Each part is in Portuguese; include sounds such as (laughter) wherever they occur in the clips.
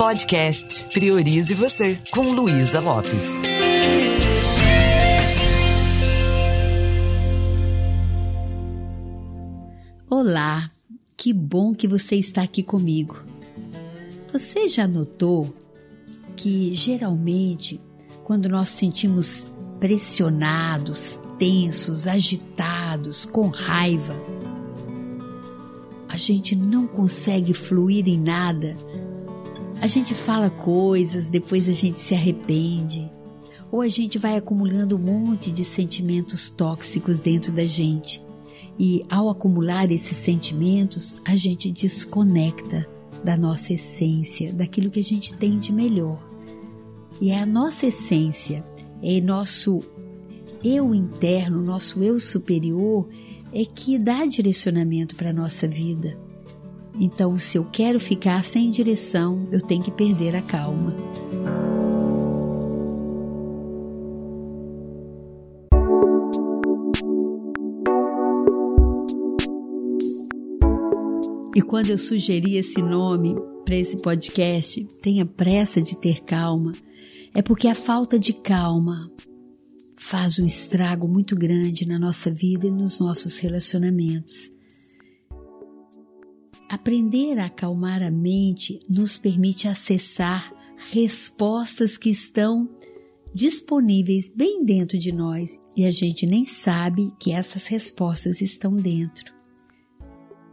Podcast Priorize Você, com Luísa Lopes. Olá, que bom que você está aqui comigo. Você já notou que geralmente, quando nós sentimos pressionados, tensos, agitados, com raiva, a gente não consegue fluir em nada. A gente fala coisas, depois a gente se arrepende. Ou a gente vai acumulando um monte de sentimentos tóxicos dentro da gente. E ao acumular esses sentimentos, a gente desconecta da nossa essência, daquilo que a gente tem de melhor. E é a nossa essência, é nosso eu interno, nosso eu superior, é que dá direcionamento para a nossa vida. Então, se eu quero ficar sem direção, eu tenho que perder a calma. E quando eu sugeri esse nome para esse podcast, tenha pressa de ter calma, é porque a falta de calma faz um estrago muito grande na nossa vida e nos nossos relacionamentos. Aprender a acalmar a mente nos permite acessar respostas que estão disponíveis bem dentro de nós e a gente nem sabe que essas respostas estão dentro.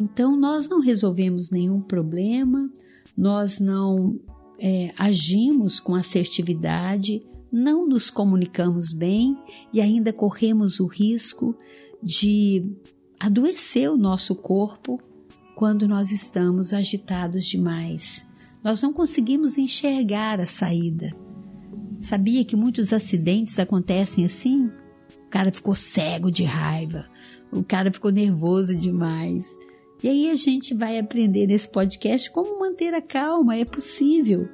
Então, nós não resolvemos nenhum problema, nós não é, agimos com assertividade, não nos comunicamos bem e ainda corremos o risco de adoecer o nosso corpo quando nós estamos agitados demais. Nós não conseguimos enxergar a saída. Sabia que muitos acidentes acontecem assim? O cara ficou cego de raiva, o cara ficou nervoso demais. E aí a gente vai aprender nesse podcast como manter a calma, é possível.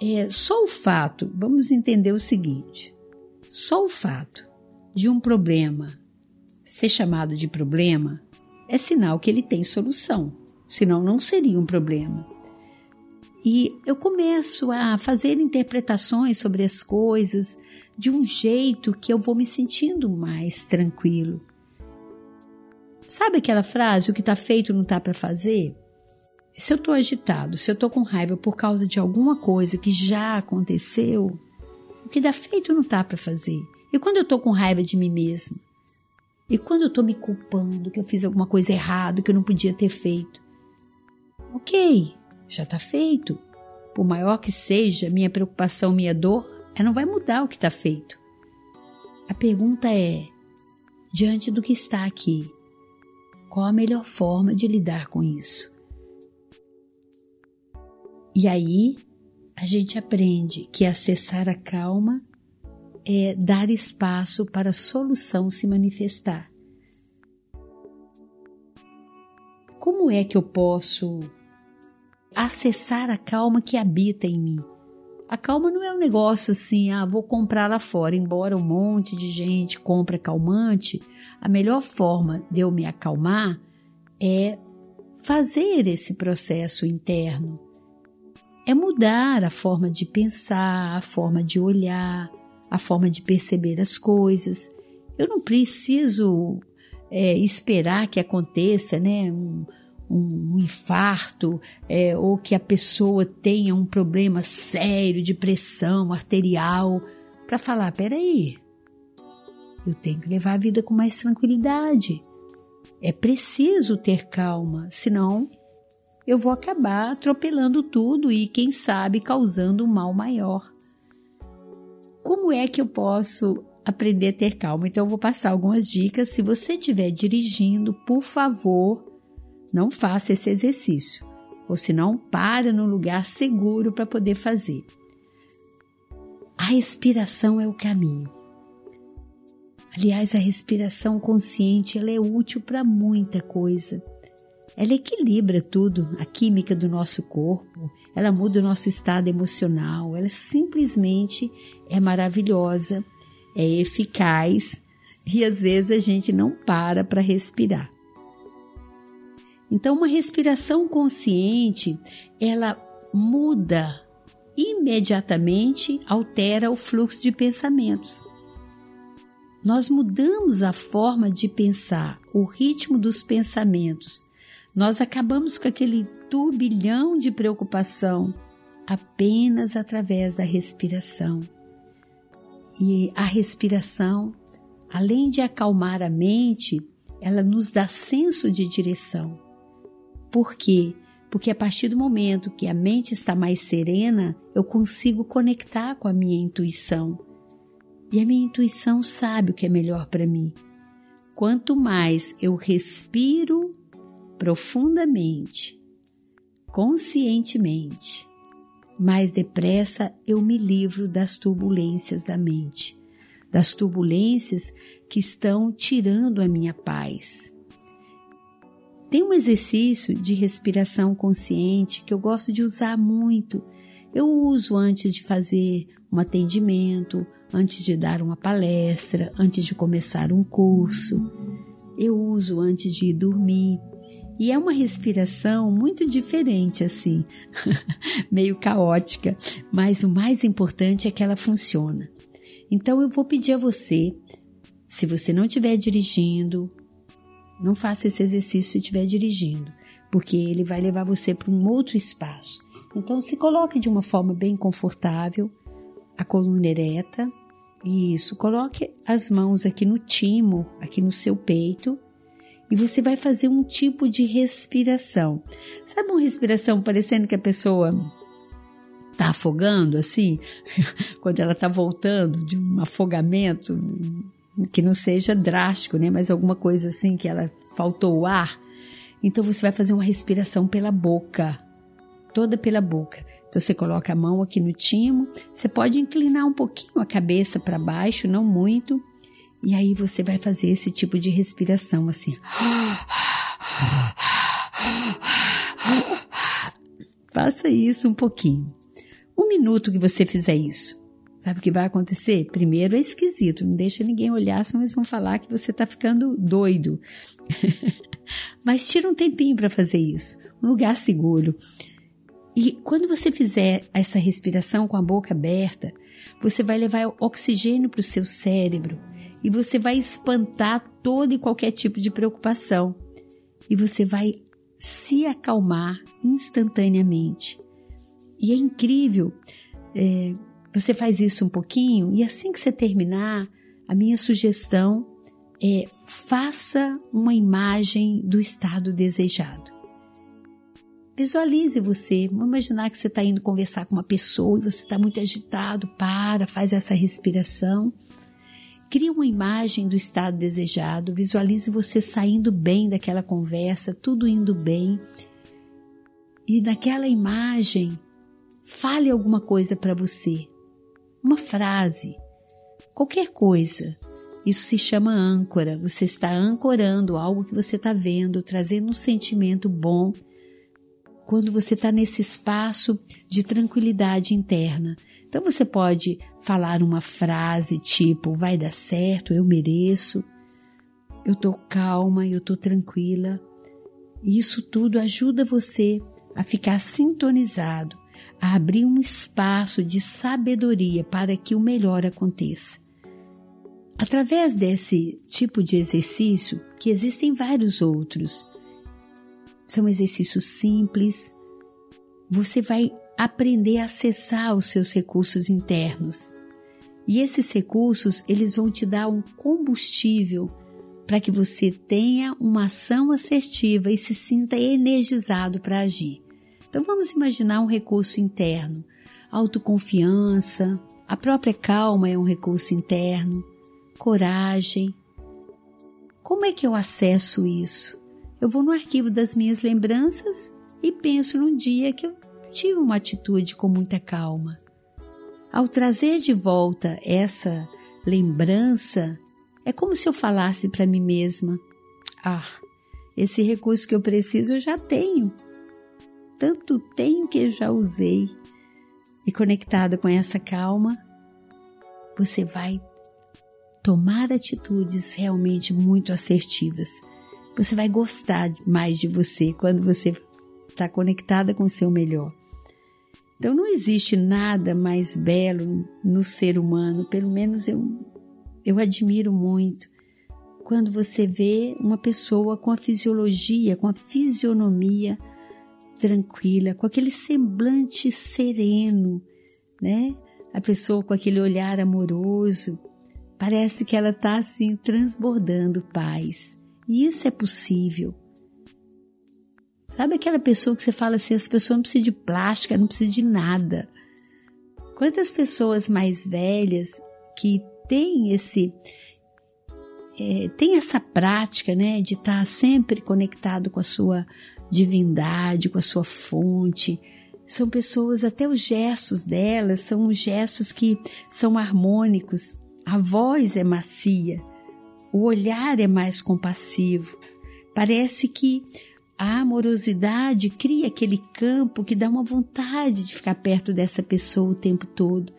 É, só o fato, vamos entender o seguinte: só o fato de um problema ser chamado de problema é sinal que ele tem solução, senão não seria um problema. E eu começo a fazer interpretações sobre as coisas de um jeito que eu vou me sentindo mais tranquilo. Sabe aquela frase: o que está feito não está para fazer? Se eu estou agitado, se eu estou com raiva por causa de alguma coisa que já aconteceu, o que dá feito não tá para fazer. E quando eu estou com raiva de mim mesmo? E quando eu estou me culpando que eu fiz alguma coisa errada que eu não podia ter feito? Ok, já está feito. Por maior que seja minha preocupação, minha dor, ela não vai mudar o que está feito. A pergunta é: diante do que está aqui, qual a melhor forma de lidar com isso? E aí a gente aprende que acessar a calma é dar espaço para a solução se manifestar. Como é que eu posso acessar a calma que habita em mim? A calma não é um negócio assim, ah, vou comprar lá fora, embora um monte de gente compre calmante, a melhor forma de eu me acalmar é fazer esse processo interno é mudar a forma de pensar, a forma de olhar, a forma de perceber as coisas. Eu não preciso é, esperar que aconteça né, um, um infarto é, ou que a pessoa tenha um problema sério de pressão arterial para falar: peraí, eu tenho que levar a vida com mais tranquilidade. É preciso ter calma, senão eu vou acabar atropelando tudo e, quem sabe, causando um mal maior. Como é que eu posso aprender a ter calma? Então, eu vou passar algumas dicas. Se você estiver dirigindo, por favor, não faça esse exercício. Ou se não, para num lugar seguro para poder fazer. A respiração é o caminho. Aliás, a respiração consciente ela é útil para muita coisa. Ela equilibra tudo, a química do nosso corpo, ela muda o nosso estado emocional, ela simplesmente é maravilhosa, é eficaz e às vezes a gente não para para respirar. Então, uma respiração consciente, ela muda imediatamente, altera o fluxo de pensamentos. Nós mudamos a forma de pensar, o ritmo dos pensamentos. Nós acabamos com aquele turbilhão de preocupação apenas através da respiração. E a respiração, além de acalmar a mente, ela nos dá senso de direção. Por quê? Porque a partir do momento que a mente está mais serena, eu consigo conectar com a minha intuição. E a minha intuição sabe o que é melhor para mim. Quanto mais eu respiro profundamente, conscientemente, mais depressa eu me livro das turbulências da mente, das turbulências que estão tirando a minha paz. Tem um exercício de respiração consciente que eu gosto de usar muito. Eu uso antes de fazer um atendimento, antes de dar uma palestra, antes de começar um curso. Eu uso antes de dormir. E é uma respiração muito diferente, assim, (laughs) meio caótica, mas o mais importante é que ela funciona. Então eu vou pedir a você, se você não estiver dirigindo, não faça esse exercício se estiver dirigindo, porque ele vai levar você para um outro espaço. Então se coloque de uma forma bem confortável, a coluna ereta. Isso, coloque as mãos aqui no timo, aqui no seu peito e você vai fazer um tipo de respiração. Sabe uma respiração parecendo que a pessoa tá afogando assim? (laughs) Quando ela tá voltando de um afogamento que não seja drástico, né, mas alguma coisa assim que ela faltou o ar. Então você vai fazer uma respiração pela boca, toda pela boca. Então você coloca a mão aqui no timo, você pode inclinar um pouquinho a cabeça para baixo, não muito, e aí você vai fazer esse tipo de respiração assim. Faça isso um pouquinho. Um minuto que você fizer isso. Sabe o que vai acontecer? Primeiro é esquisito, não deixa ninguém olhar, senão eles vão falar que você está ficando doido. (laughs) Mas tira um tempinho para fazer isso, um lugar seguro. E quando você fizer essa respiração com a boca aberta, você vai levar oxigênio para o seu cérebro e você vai espantar todo e qualquer tipo de preocupação e você vai se acalmar instantaneamente. E é incrível, é, você faz isso um pouquinho e assim que você terminar, a minha sugestão é faça uma imagem do estado desejado. Visualize você, vamos imaginar que você está indo conversar com uma pessoa e você está muito agitado, para, faz essa respiração Crie uma imagem do estado desejado, visualize você saindo bem daquela conversa, tudo indo bem. E naquela imagem, fale alguma coisa para você. Uma frase, qualquer coisa. Isso se chama âncora. Você está ancorando algo que você está vendo, trazendo um sentimento bom. Quando você está nesse espaço de tranquilidade interna, então você pode falar uma frase tipo: vai dar certo, eu mereço, eu tô calma, eu tô tranquila. Isso tudo ajuda você a ficar sintonizado, a abrir um espaço de sabedoria para que o melhor aconteça. Através desse tipo de exercício, que existem vários outros, são exercícios simples, você vai aprender a acessar os seus recursos internos. E esses recursos, eles vão te dar um combustível para que você tenha uma ação assertiva e se sinta energizado para agir. Então vamos imaginar um recurso interno, autoconfiança, a própria calma é um recurso interno, coragem. Como é que eu acesso isso? Eu vou no arquivo das minhas lembranças e penso num dia que eu tive uma atitude com muita calma. Ao trazer de volta essa lembrança, é como se eu falasse para mim mesma: Ah, esse recurso que eu preciso eu já tenho. Tanto tenho que eu já usei. E conectada com essa calma, você vai tomar atitudes realmente muito assertivas. Você vai gostar mais de você quando você está conectada com o seu melhor. Então não existe nada mais belo no ser humano, pelo menos eu, eu admiro muito, quando você vê uma pessoa com a fisiologia, com a fisionomia tranquila, com aquele semblante sereno, né? A pessoa com aquele olhar amoroso, parece que ela está assim transbordando paz. E isso é possível. Sabe aquela pessoa que você fala assim, essa pessoa não precisa de plástica, não precisa de nada. Quantas pessoas mais velhas que têm esse é, tem essa prática, né, de estar sempre conectado com a sua divindade, com a sua fonte. São pessoas, até os gestos delas são gestos que são harmônicos. A voz é macia, o olhar é mais compassivo. Parece que a amorosidade cria aquele campo que dá uma vontade de ficar perto dessa pessoa o tempo todo.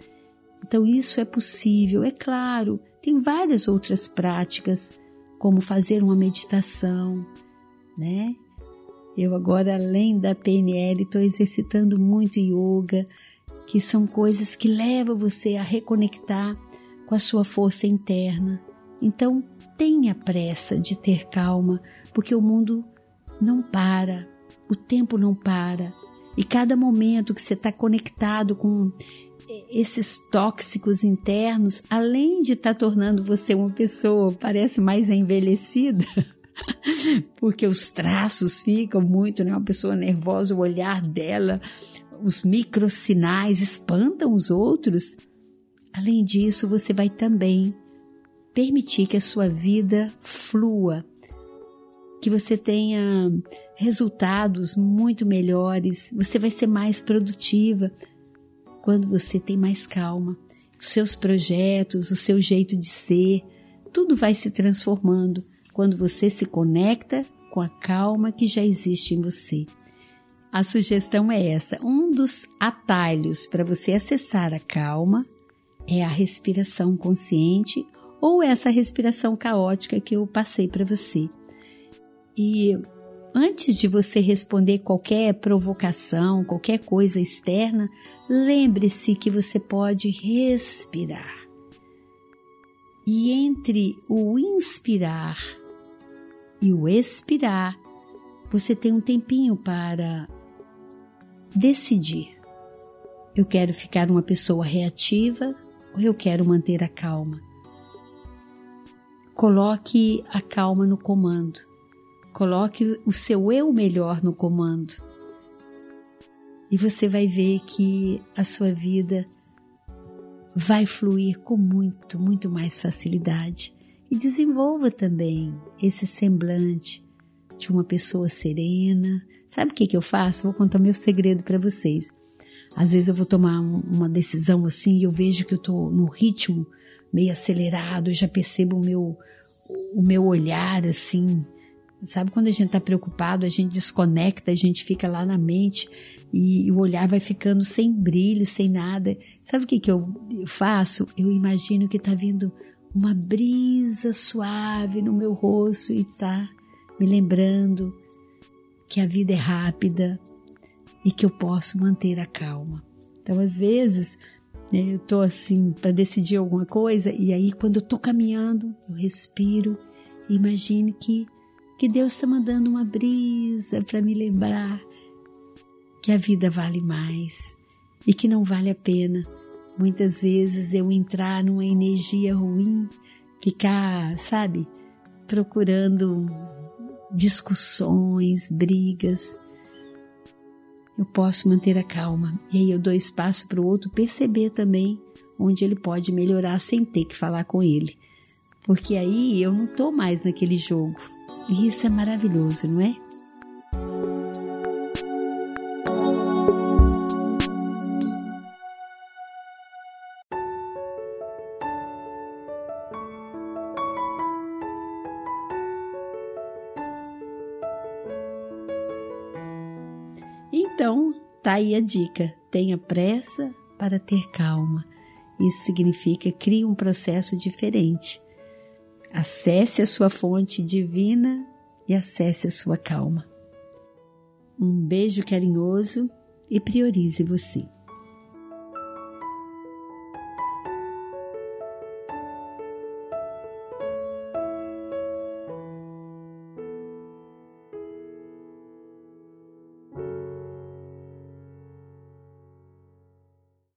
Então, isso é possível, é claro. Tem várias outras práticas, como fazer uma meditação, né? Eu agora, além da PNL, estou exercitando muito yoga, que são coisas que levam você a reconectar com a sua força interna. Então, tenha pressa de ter calma, porque o mundo não para, o tempo não para. E cada momento que você está conectado com esses tóxicos internos, além de estar tá tornando você uma pessoa, parece mais envelhecida, (laughs) porque os traços ficam muito, né? Uma pessoa nervosa, o olhar dela, os microsinais espantam os outros. Além disso, você vai também permitir que a sua vida flua, que você tenha resultados muito melhores, você vai ser mais produtiva quando você tem mais calma. Os seus projetos, o seu jeito de ser, tudo vai se transformando quando você se conecta com a calma que já existe em você. A sugestão é essa: um dos atalhos para você acessar a calma é a respiração consciente ou essa respiração caótica que eu passei para você. E antes de você responder qualquer provocação, qualquer coisa externa, lembre-se que você pode respirar. E entre o inspirar e o expirar, você tem um tempinho para decidir. Eu quero ficar uma pessoa reativa ou eu quero manter a calma? Coloque a calma no comando Coloque o seu eu melhor no comando. E você vai ver que a sua vida vai fluir com muito, muito mais facilidade. E desenvolva também esse semblante de uma pessoa serena. Sabe o que, que eu faço? Vou contar meu segredo para vocês. Às vezes eu vou tomar uma decisão assim e eu vejo que eu estou no ritmo meio acelerado, eu já percebo o meu, o meu olhar assim Sabe quando a gente está preocupado, a gente desconecta, a gente fica lá na mente e, o olhar vai ficando sem brilho, sem nada. Sabe o que, que eu faço? Eu imagino que está vindo uma brisa suave no meu rosto e está me lembrando que a vida é rápida e que eu posso manter a calma. Então, às vezes, né, eu estou assim para decidir alguma coisa e aí, quando eu estou caminhando, eu respiro e imagine que que Deus está mandando uma brisa para me lembrar que a vida vale mais e que não vale a pena muitas vezes eu entrar numa energia ruim, ficar, sabe, procurando discussões, brigas. Eu posso manter a calma e aí eu dou espaço para o outro perceber também onde ele pode melhorar sem ter que falar com ele. Porque aí eu não estou mais naquele jogo. E isso é maravilhoso, não é? Então, tá aí a dica: tenha pressa para ter calma. Isso significa crie um processo diferente. Acesse a sua fonte divina e acesse a sua calma. Um beijo carinhoso e priorize você.